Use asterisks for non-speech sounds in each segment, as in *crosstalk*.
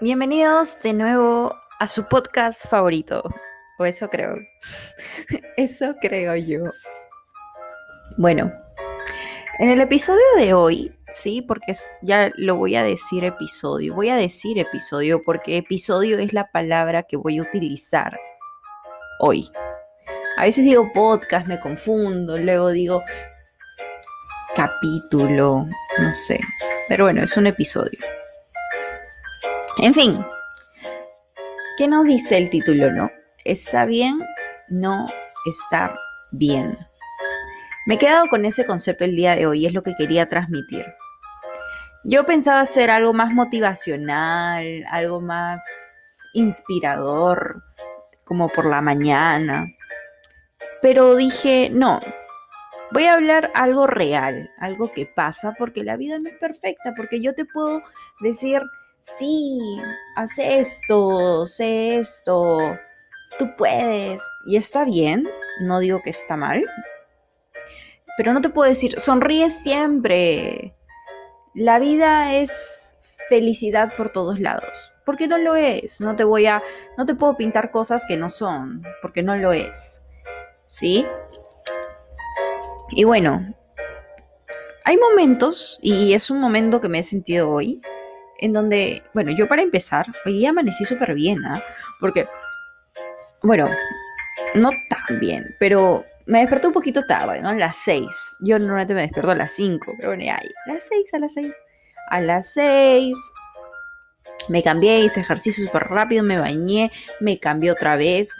Bienvenidos de nuevo a su podcast favorito. O eso creo. *laughs* eso creo yo. Bueno, en el episodio de hoy, sí, porque ya lo voy a decir episodio. Voy a decir episodio porque episodio es la palabra que voy a utilizar hoy. A veces digo podcast, me confundo, luego digo capítulo, no sé. Pero bueno, es un episodio. En fin, ¿qué nos dice el título, no? ¿Está bien no estar bien? Me he quedado con ese concepto el día de hoy, es lo que quería transmitir. Yo pensaba hacer algo más motivacional, algo más inspirador, como por la mañana. Pero dije, no, voy a hablar algo real, algo que pasa, porque la vida no es perfecta, porque yo te puedo decir, sí, haz esto, sé esto, tú puedes. Y está bien, no digo que está mal, pero no te puedo decir, sonríe siempre. La vida es felicidad por todos lados, porque no lo es. No te voy a, no te puedo pintar cosas que no son, porque no lo es. ¿Sí? Y bueno, hay momentos, y es un momento que me he sentido hoy, en donde, bueno, yo para empezar, hoy día amanecí súper bien, ¿ah? Porque, bueno, no tan bien, pero me desperté un poquito tarde, ¿no? A las 6. Yo normalmente me despierto a las 5, pero bueno, ya, a las 6, a las 6. A las 6 me cambié, hice ejercicio súper rápido, me bañé, me cambié otra vez,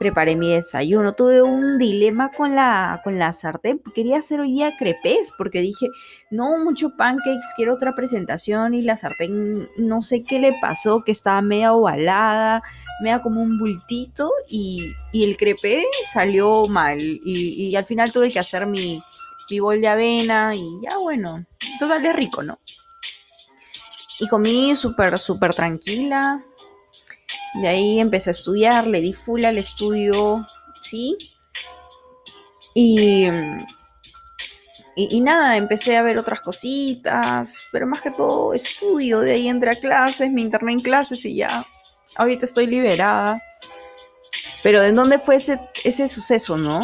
preparé mi desayuno, tuve un dilema con la, con la sartén, quería hacer hoy día crepes, porque dije, no, mucho pancakes, quiero otra presentación y la sartén, no sé qué le pasó, que estaba media ovalada, media como un bultito y, el crepe salió mal y, al final tuve que hacer mi, mi bol de avena y ya bueno, total es rico, ¿no? Y comí súper, súper tranquila, de ahí empecé a estudiar, le di full al estudio, ¿sí? Y, y, nada, empecé a ver otras cositas, pero más que todo estudio. De ahí entré a clases, me interné en clases y ya. Ahorita estoy liberada. Pero ¿de dónde fue ese, ese suceso, no?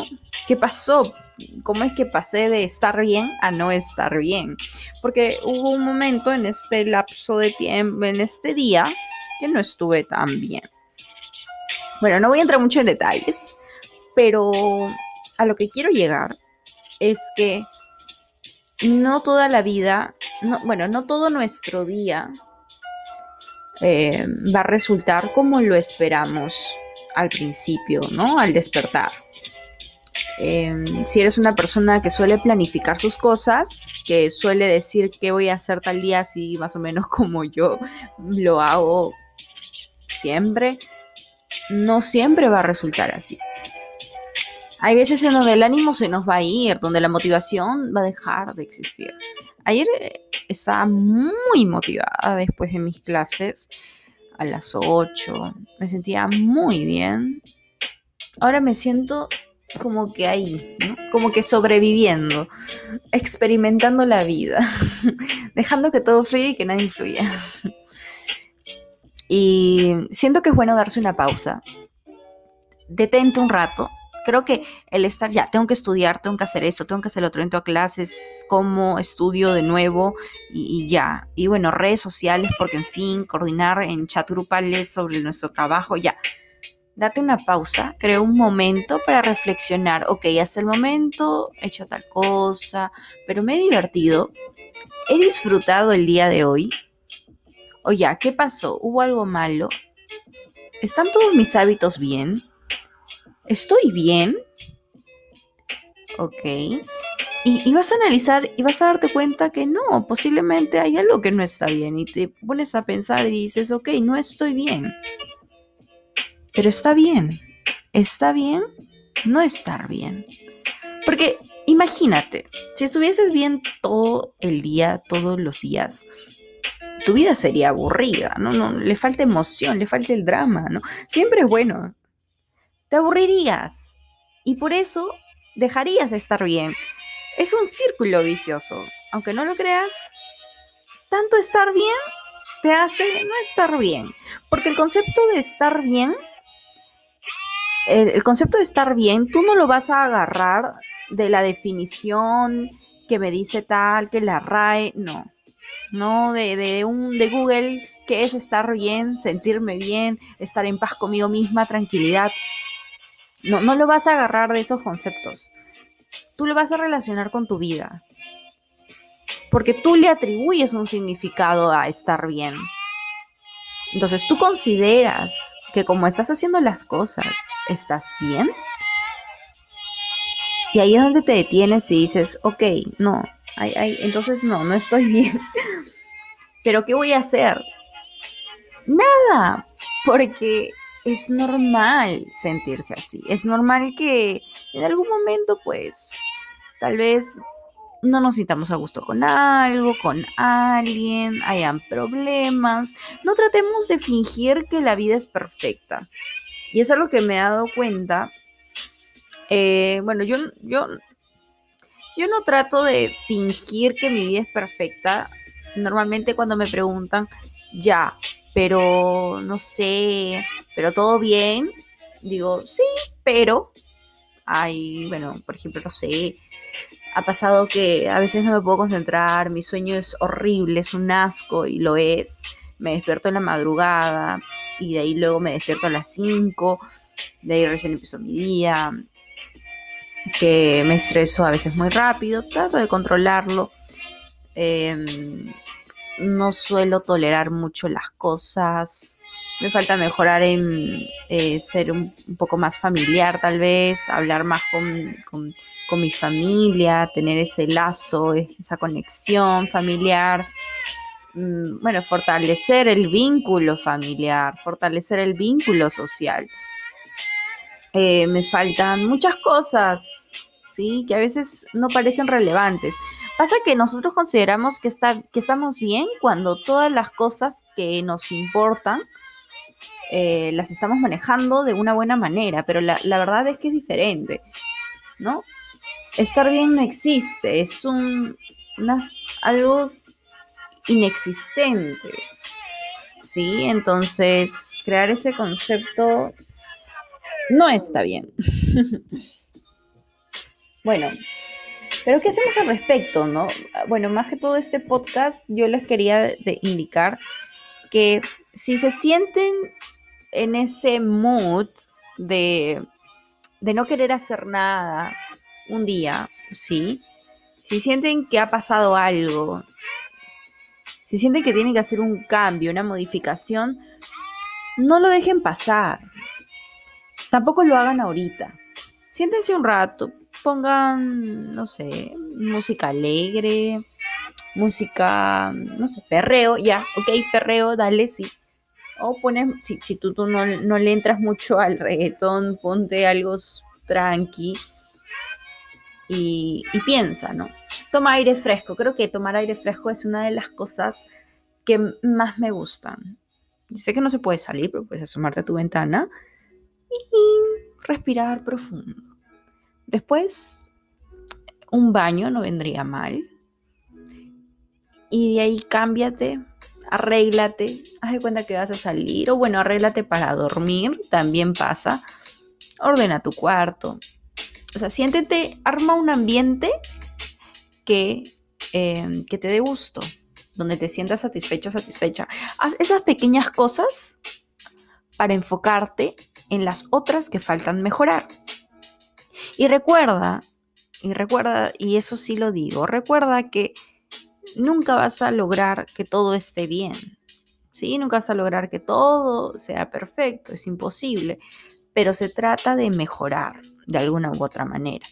¿Qué pasó? ¿Cómo es que pasé de estar bien a no estar bien? Porque hubo un momento en este lapso de tiempo, en este día, que no estuve tan bien. Bueno, no voy a entrar mucho en detalles, pero a lo que quiero llegar es que no toda la vida, bueno, no todo nuestro día eh, va a resultar como lo esperamos al principio, ¿no? Al despertar. Em, si eres una persona que suele planificar sus cosas, que suele decir qué voy a hacer tal día, así más o menos *laughs* como yo lo hago siempre, no siempre va a resultar así. Hay veces en donde el ánimo se nos va a ir, donde la motivación va a dejar de existir. Ayer eh, estaba muy motivada después de mis clases a las 8. Me sentía muy bien. Ahora me siento como que ahí, como que sobreviviendo, experimentando la vida, *laughs* dejando que todo fluya y que nadie influya. Y siento que es bueno darse una pausa. Detente un rato. Creo que el estar ya, tengo que estudiar, tengo que hacer esto, tengo que hacer lo otro, entro a clases, como estudio de nuevo y, ya. Y bueno, redes sociales, porque en fin, coordinar en chat grupales sobre nuestro trabajo, ya. Date una pausa, creo un momento para reflexionar. Ok, hasta el momento he hecho tal cosa, pero me he divertido. He disfrutado el día de hoy o ya, ¿qué pasó? ¿Hubo algo malo? ¿Están todos mis hábitos bien? ¿Estoy bien? Ok. Y, vas a analizar y vas a darte cuenta que no, posiblemente hay algo que no está bien. Y te pones a pensar y dices, ok, no estoy bien. Pero está bien. ¿Está bien? No estar bien. Porque imagínate, si estuvieses bien todo el día, todos los días, tu vida sería aburrida, ¿no? no le falta emoción, le falta el drama, ¿no? Siempre es bueno. Te aburrirías y por eso dejarías de estar bien. Es un círculo vicioso. Aunque no lo creas, tanto estar bien te hace no estar bien. Porque el concepto de estar bien, el, concepto de estar bien, tú no lo vas a agarrar de la definición que me dice tal, que la RAE, no. No de, un, de Google, que es estar bien, sentirme bien, estar en paz conmigo misma, tranquilidad. No, no lo vas a agarrar de esos conceptos. Tú lo vas a relacionar con tu vida. Porque tú le atribuyes un significado a estar bien. Entonces, ¿tú consideras que como estás haciendo las cosas, estás bien? Y ahí es donde te detienes y dices, ok, no, entonces no, no estoy *laughs* bien. Pero ¿qué voy a hacer? Nada, porque es normal sentirse así. Es normal que en algún momento, pues, tal vez no nos sintamos a gusto con algo, con alguien, hayan problemas. No tratemos de fingir que la vida es perfecta. Y es algo que me he dado cuenta. Eh, bueno, yo, yo, yo no trato de fingir que mi vida es perfecta. Normalmente cuando me preguntan, ya, pero no sé, pero todo bien, digo, sí, pero hay, bueno, por ejemplo, no sé, ha pasado que a veces no me puedo concentrar, mi sueño es horrible, es un asco y lo es. Me despierto en la madrugada y de ahí luego me despierto a las 5, de ahí recién empiezo mi día, que me estreso a veces muy rápido, trato de controlarlo. Em, no suelo tolerar mucho las cosas. Me falta mejorar en eh, ser un, poco más familiar tal vez, hablar más con, con, mi familia, tener ese lazo, esa conexión familiar. Mm, bueno, fortalecer el vínculo familiar, fortalecer el vínculo social. Eh, me faltan muchas cosas, ¿sí? Que a veces no parecen relevantes. Pasa que nosotros consideramos que, está, que estamos bien cuando todas las cosas que nos importan eh, las estamos manejando de una buena manera, pero la, verdad es que es diferente, ¿no? Estar bien no existe, es un, algo inexistente, ¿sí? Entonces, crear ese concepto no está bien. *laughs* bueno, pero ¿qué hacemos al respecto, no? Bueno, más que todo este podcast, yo les quería indicar que si se sienten en ese mood de, de no querer hacer nada un día, ¿sí? Si sienten que ha pasado algo, si sienten que tienen que hacer un cambio, una modificación, no lo dejen pasar. Tampoco lo hagan ahorita. Siéntense un rato, pongan, no sé, música alegre, música, no sé, perreo, ya, ok, perreo, dale, sí. O pones, si, si tú, tú no, no, le entras mucho al reggaetón, ponte algo tranqui y, y piensa, ¿no? Toma aire fresco. Creo que tomar aire fresco es una de las cosas que más me gustan. Sé que no se puede salir, pero puedes asomarte a tu ventana y respirar profundo. Después, un baño no vendría mal. Y de ahí cámbiate, arréglate, haz de cuenta que vas a salir. O bueno, arréglate para dormir, también pasa. Ordena tu cuarto. O sea, siéntete, arma un ambiente que, em, que te dé gusto, donde te sientas satisfecho, satisfecha. Haz esas pequeñas cosas para enfocarte en las otras que faltan mejorar. Y recuerda, y recuerda, y eso sí lo digo, recuerda que nunca vas a lograr que todo esté bien. ¿Sí? Nunca vas a lograr que todo sea perfecto, es imposible, pero se trata de mejorar de alguna u otra manera.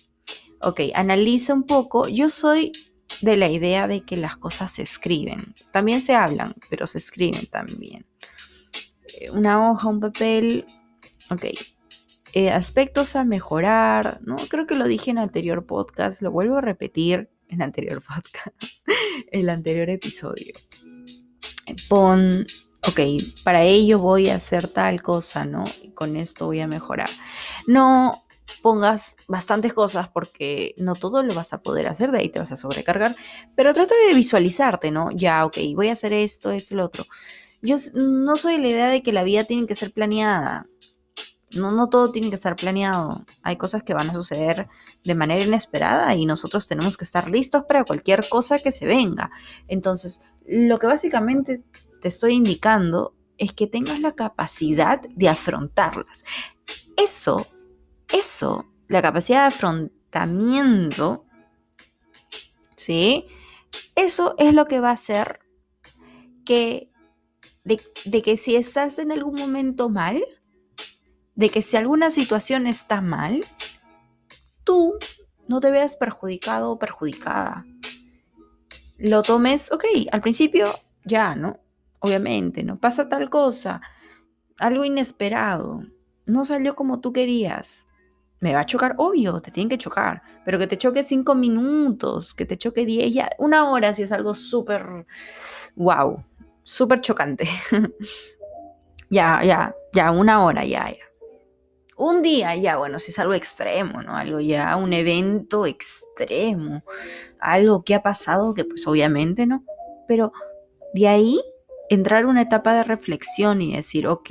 Ok, analiza un poco. Yo soy de la idea de que las cosas se escriben. También se hablan, pero se escriben también. Eh, una hoja, un papel. Ok, eh, aspectos a mejorar, ¿no? Creo que lo dije en el anterior podcast, lo vuelvo a repetir en el anterior *laughs* podcast, el anterior episodio. Pon, ok, para ello voy a hacer tal cosa, ¿no? Y con esto voy a mejorar. No, pongas bastantes cosas porque no todo lo vas a poder hacer, de ahí te vas a sobrecargar, pero trata de visualizarte, ¿no? Ya, ok, voy a hacer esto, esto, lo otro. Yo no soy la idea de que la vida tiene que ser planeada. No, todo tiene que estar planeado. Hay cosas que van a suceder de manera inesperada y nosotros tenemos que estar listos para cualquier cosa que se venga. Entonces, lo que básicamente te estoy indicando es que tengas la capacidad de afrontarlas. Eso eso, la capacidad de afrontamiento, ¿sí? Eso es lo que va a hacer que, de que si estás en algún momento mal, de que si alguna situación está mal, tú no te veas perjudicado o perjudicada. Lo tomes, ok, al principio ya, ¿no? Obviamente, ¿no? Pasa tal cosa, algo inesperado, no salió como tú querías me va a chocar, obvio, te tienen que chocar, pero que te choque cinco minutos, que te choque diez, ya, una hora si es algo súper, wow, súper chocante. *laughs* ya, ya, ya, una hora, ya, ya. Un día, ya, bueno, si es algo extremo, ¿no? Algo ya, un evento extremo, algo que ha pasado que pues obviamente, ¿no? Pero de ahí entrar una etapa de reflexión y decir, ok,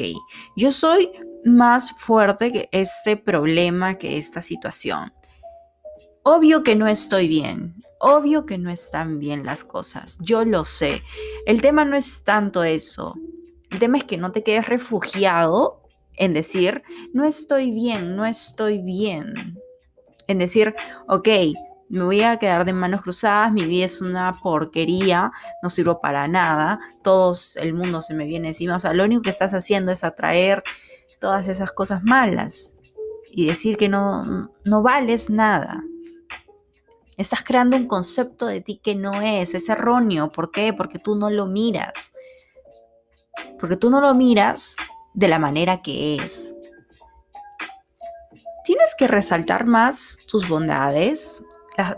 yo soy más fuerte que ese problema, que esta situación. Obvio que no estoy bien, obvio que no están bien las cosas, yo lo sé. El tema no es tanto eso, el tema es que no te quedes refugiado en decir, no estoy bien, no estoy bien. En decir, ok, me voy a quedar de manos cruzadas, mi vida es una porquería, no sirvo para nada, todo el mundo se me viene encima, o sea, lo único que estás haciendo es atraer todas esas cosas malas y decir que no, no vales nada. Estás creando un concepto de ti que no es, es erróneo. ¿Por qué? Porque tú no lo miras. Porque tú no lo miras de la manera que es. Tienes que resaltar más tus bondades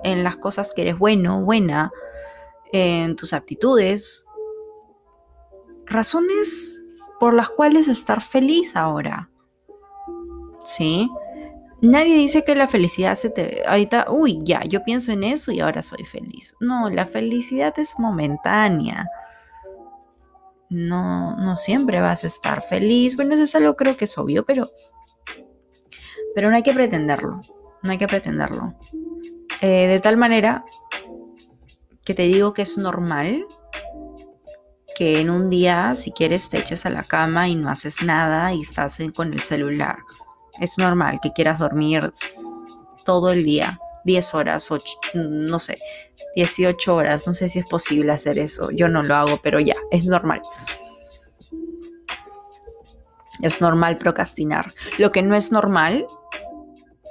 en las cosas que eres bueno, buena, en tus aptitudes. Razones por las cuales estar feliz ahora. ¿Sí? Nadie dice que la felicidad se te... Ahorita, uy, ya, yo pienso en eso y ahora soy feliz. No, la felicidad es momentánea. No, no siempre vas a estar feliz. Bueno, eso es algo creo que es obvio, pero... Pero no hay que pretenderlo. No hay que pretenderlo. Eh, de tal manera que te digo que es normal que en un día, si quieres, te eches a la cama y no haces nada y estás con el celular. Es normal que quieras dormir todo el día, 10 horas, 8, no sé, 18 horas, no sé si es posible hacer eso. Yo no lo hago, pero ya, es normal. Es normal procrastinar. Lo que no es normal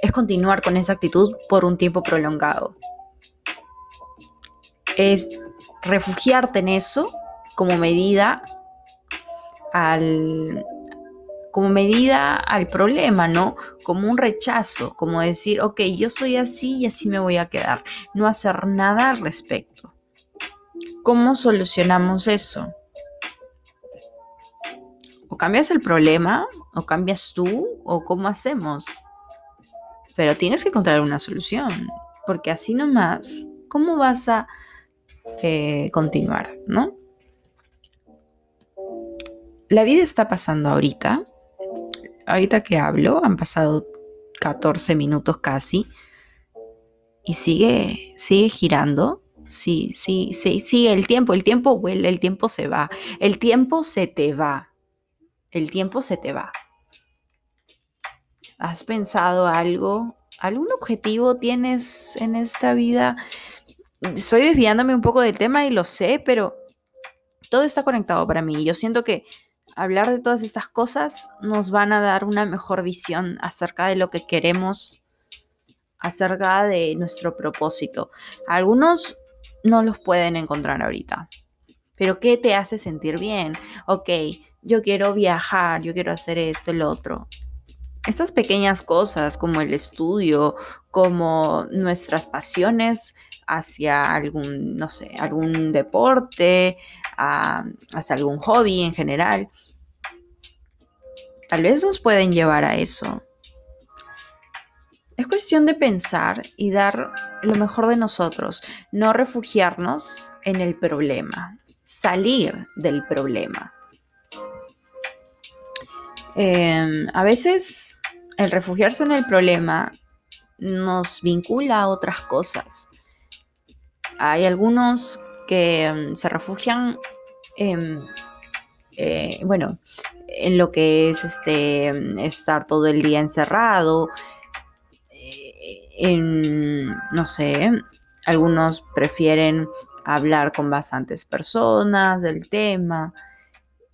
es continuar con esa actitud por un tiempo prolongado. Es refugiarte en eso como medida al como medida al problema, ¿no? Como un rechazo, como decir, ok, yo soy así y así me voy a quedar, no hacer nada al respecto. ¿Cómo solucionamos eso? O cambias el problema, o cambias tú, o cómo hacemos. Pero tienes que encontrar una solución, porque así nomás, ¿cómo vas a eh, continuar, no? la vida está pasando ahorita. Ahorita que hablo, han pasado 14 minutos casi. Y sigue, sigue girando. Sí, sí, sí, sigue el tiempo. El tiempo vuela, el tiempo se va. El tiempo se te va. El tiempo se te va. ¿Has pensado algo? ¿Algún objetivo tienes en esta vida? Estoy desviándome un poco del tema y lo sé, pero todo está conectado para mí. Yo siento que hablar de todas estas cosas nos van a dar una mejor visión acerca de lo que queremos, acerca de nuestro propósito. Algunos no los pueden encontrar ahorita. Pero ¿qué te hace sentir bien? Ok, yo quiero viajar, yo quiero hacer esto, el otro. Estas pequeñas cosas como el estudio, como nuestras pasiones hacia algún, no sé, algún deporte, hacia algún hobby en general, tal vez nos pueden llevar a eso. Es cuestión de pensar y dar lo mejor de nosotros, no refugiarnos en el problema, salir del problema. Em, a veces el refugiarse en el problema nos vincula a otras cosas. Hay algunos que em, se refugian en, eh, bueno, en lo que es este, estar todo el día encerrado, eh, en, no sé, algunos prefieren hablar con bastantes personas del tema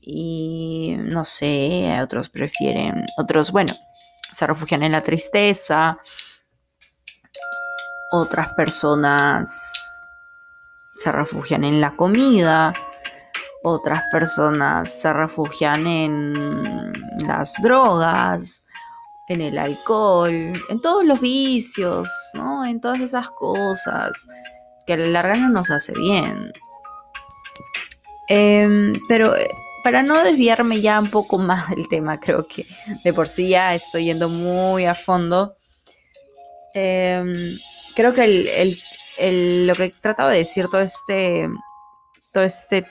y no sé, otros prefieren, otros, bueno, se refugian en la tristeza, otras personas se refugian en la comida, otras personas se refugian en las drogas, en el alcohol, en todos los vicios, ¿no? En todas esas cosas que a la larga no nos hace bien. Em, pero eh, para no desviarme ya un poco más del tema, creo que de por sí ya estoy yendo muy a fondo. Em, creo que lo que he tratado de decir todo este, todo este,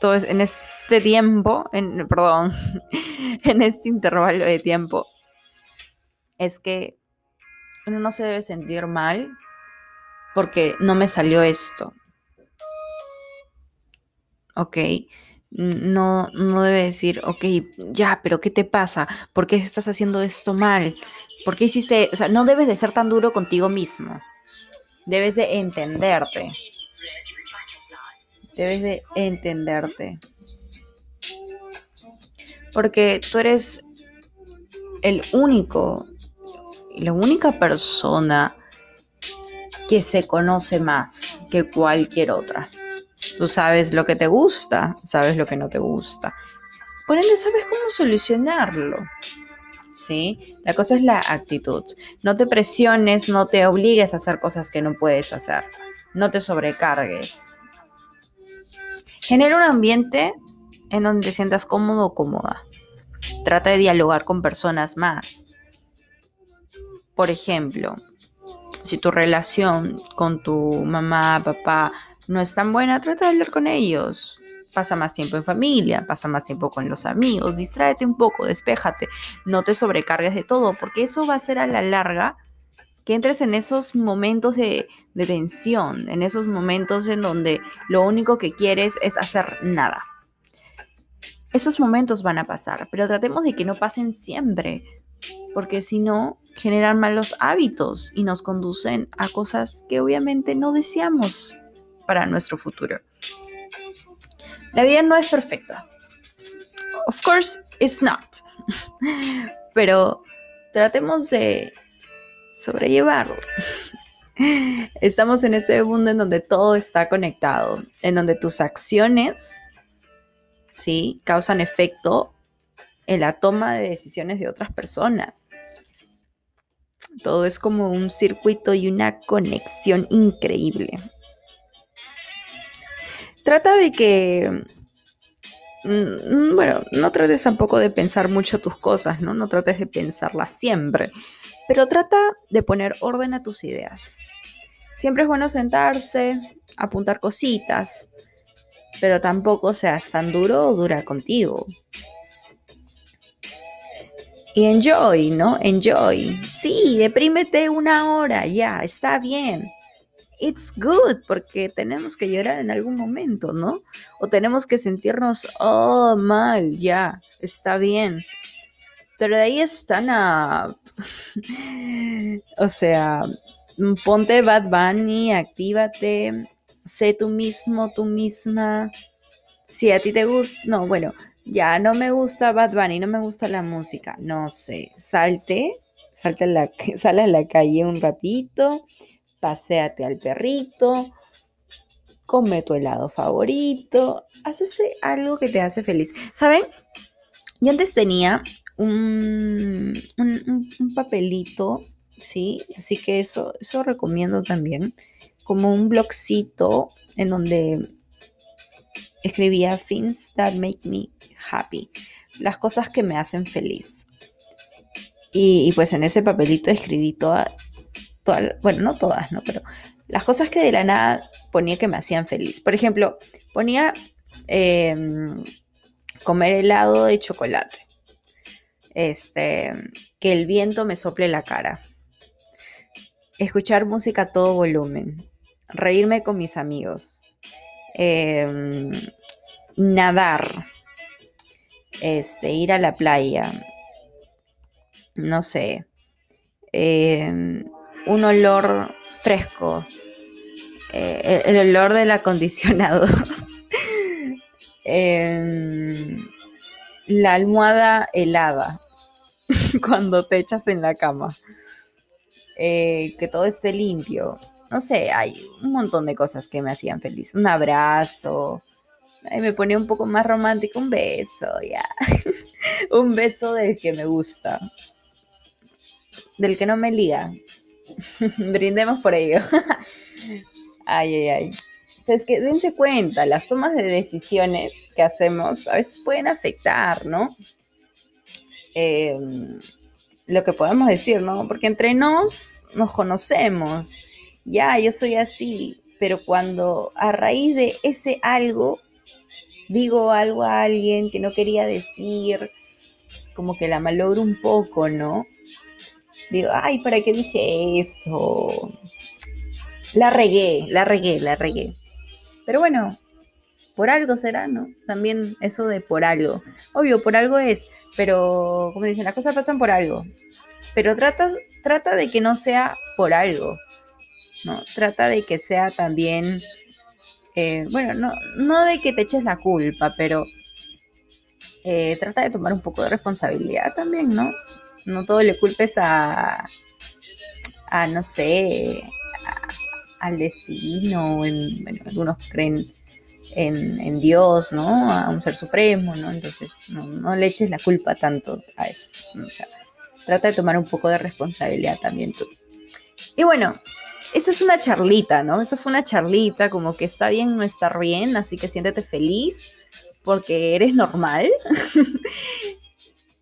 todo en este tiempo, en, perdón, *laughs* en este intervalo de tiempo, es que uno no se debe sentir mal porque no me salió esto. ¿Ok? no, no debe decir, ok, ya, pero ¿qué te pasa? ¿Por qué estás haciendo esto mal? ¿Por qué hiciste? O sea, no debes de ser tan duro contigo mismo. Debes de entenderte. Debes de entenderte. Porque tú eres el único, la única persona que se conoce más que cualquier otra. Tú sabes lo que te gusta, sabes lo que no te gusta. Por ende, sabes cómo solucionarlo. ¿Sí? La cosa es la actitud. No te presiones, no te obligues a hacer cosas que no puedes hacer. No te sobrecargues. Genera un ambiente en donde te sientas cómodo o cómoda. Trata de dialogar con personas más. Por ejemplo, si tu relación con tu mamá, papá no es tan buena, trata de hablar con ellos. Pasa más tiempo en familia, pasa más tiempo con los amigos, distráete un poco, despéjate, no te sobrecargues de todo, porque eso va a ser a la larga que entres en esos momentos de, de tensión, en esos momentos en donde lo único que quieres es hacer nada. Esos momentos van a pasar, pero tratemos de que no pasen siempre, porque si no, generan malos hábitos y nos conducen a cosas que obviamente no deseamos para nuestro futuro. La vida no es perfecta. Of course, it's not. *laughs* Pero tratemos de sobrellevarlo. *laughs* Estamos en ese mundo en donde todo está conectado, en donde tus acciones, ¿sí? Causan efecto en la toma de decisiones de otras personas. Todo es como un circuito y una conexión increíble. Trata de que, mm, bueno, no trates tampoco de pensar mucho tus cosas, ¿no? No trates de pensarlas siempre, pero trata de poner orden a tus ideas. Siempre es bueno sentarse, apuntar cositas, pero tampoco seas tan duro o dura contigo. Y enjoy, ¿no? Enjoy. Sí, deprímete una hora, ya, está bien it's good porque tenemos que llorar en algún momento, ¿no? O tenemos que sentirnos, oh, mal, ya, está bien. Pero de ahí están a... *laughs* o sea, ponte Bad Bunny, actívate, sé tú mismo, tú misma. Si a ti te gusta, no, bueno, ya no me gusta Bad Bunny, no me gusta la música, no sé, salte, salte a la, *laughs* sale a la calle un ratito, paséate al perrito, come tu helado favorito, haces algo que te hace feliz. ¿Saben? Yo antes tenía un, un, papelito, ¿sí? Así que eso, eso recomiendo también, como un blogcito en donde escribía things that make me happy, las cosas que me hacen feliz. Y, pues en ese papelito escribí todas, bueno, no todas, ¿no? Pero las cosas que de la nada ponía que me hacían feliz. Por ejemplo, ponía em, comer helado de chocolate. Este, que el viento me sople la cara. Escuchar música a todo volumen. Reírme con mis amigos. Em, nadar. Este, ir a la playa no sé, em, un olor fresco, eh, el, olor del acondicionador, *laughs* em, la almohada helada *laughs* cuando te echas en la cama, eh, que todo esté limpio. No sé, hay un montón de cosas que me hacían feliz. Un abrazo, me ponía un poco más romántico, un beso, ya. *laughs* un beso del que me gusta del que no me liga. *laughs* Brindemos por ello. *laughs* ay, ay, ay. Pues que dense cuenta, las tomas de decisiones que hacemos a veces pueden afectar, ¿no? Em, lo que podemos decir, ¿no? Porque entre nos nos conocemos. Ya, yo soy así, pero cuando a raíz de ese algo digo algo a alguien que no quería decir, como que la malogro un poco, ¿no? Digo, ay, ¿para qué dije eso? La regué, la regué, la regué. Pero bueno, por algo será, ¿no? También eso de por algo. Obvio, por algo es, pero como dicen, las cosas pasan por algo. Pero trata, trata de que no sea por algo, ¿no? Trata de que sea también, eh, bueno, no, no de que te eches la culpa, pero eh, trata de tomar un poco de responsabilidad también, ¿no? No todo le culpes a, a no sé, al destino, en, bueno, algunos creen en, Dios, ¿no? A un ser supremo, ¿no? Entonces, no, le eches la culpa tanto a eso. Trata de tomar un poco de responsabilidad también tú. Y bueno, esta es una charlita, ¿no? Esa fue una charlita, como que está bien no estar bien, así que siéntete feliz porque eres normal. *laughs*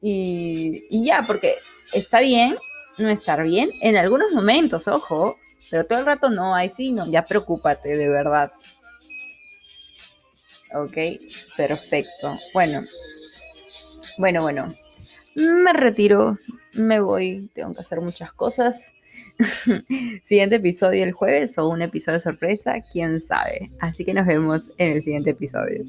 Y, ya, porque está bien no estar bien en algunos momentos, ojo, pero todo el rato no, hay sí, no, ya preocúpate, de verdad. Ok, perfecto. Bueno, bueno, bueno. Me retiro, me voy, tengo que hacer muchas cosas. *laughs* siguiente episodio el jueves o un episodio sorpresa, quién sabe. Así que nos vemos en el siguiente episodio.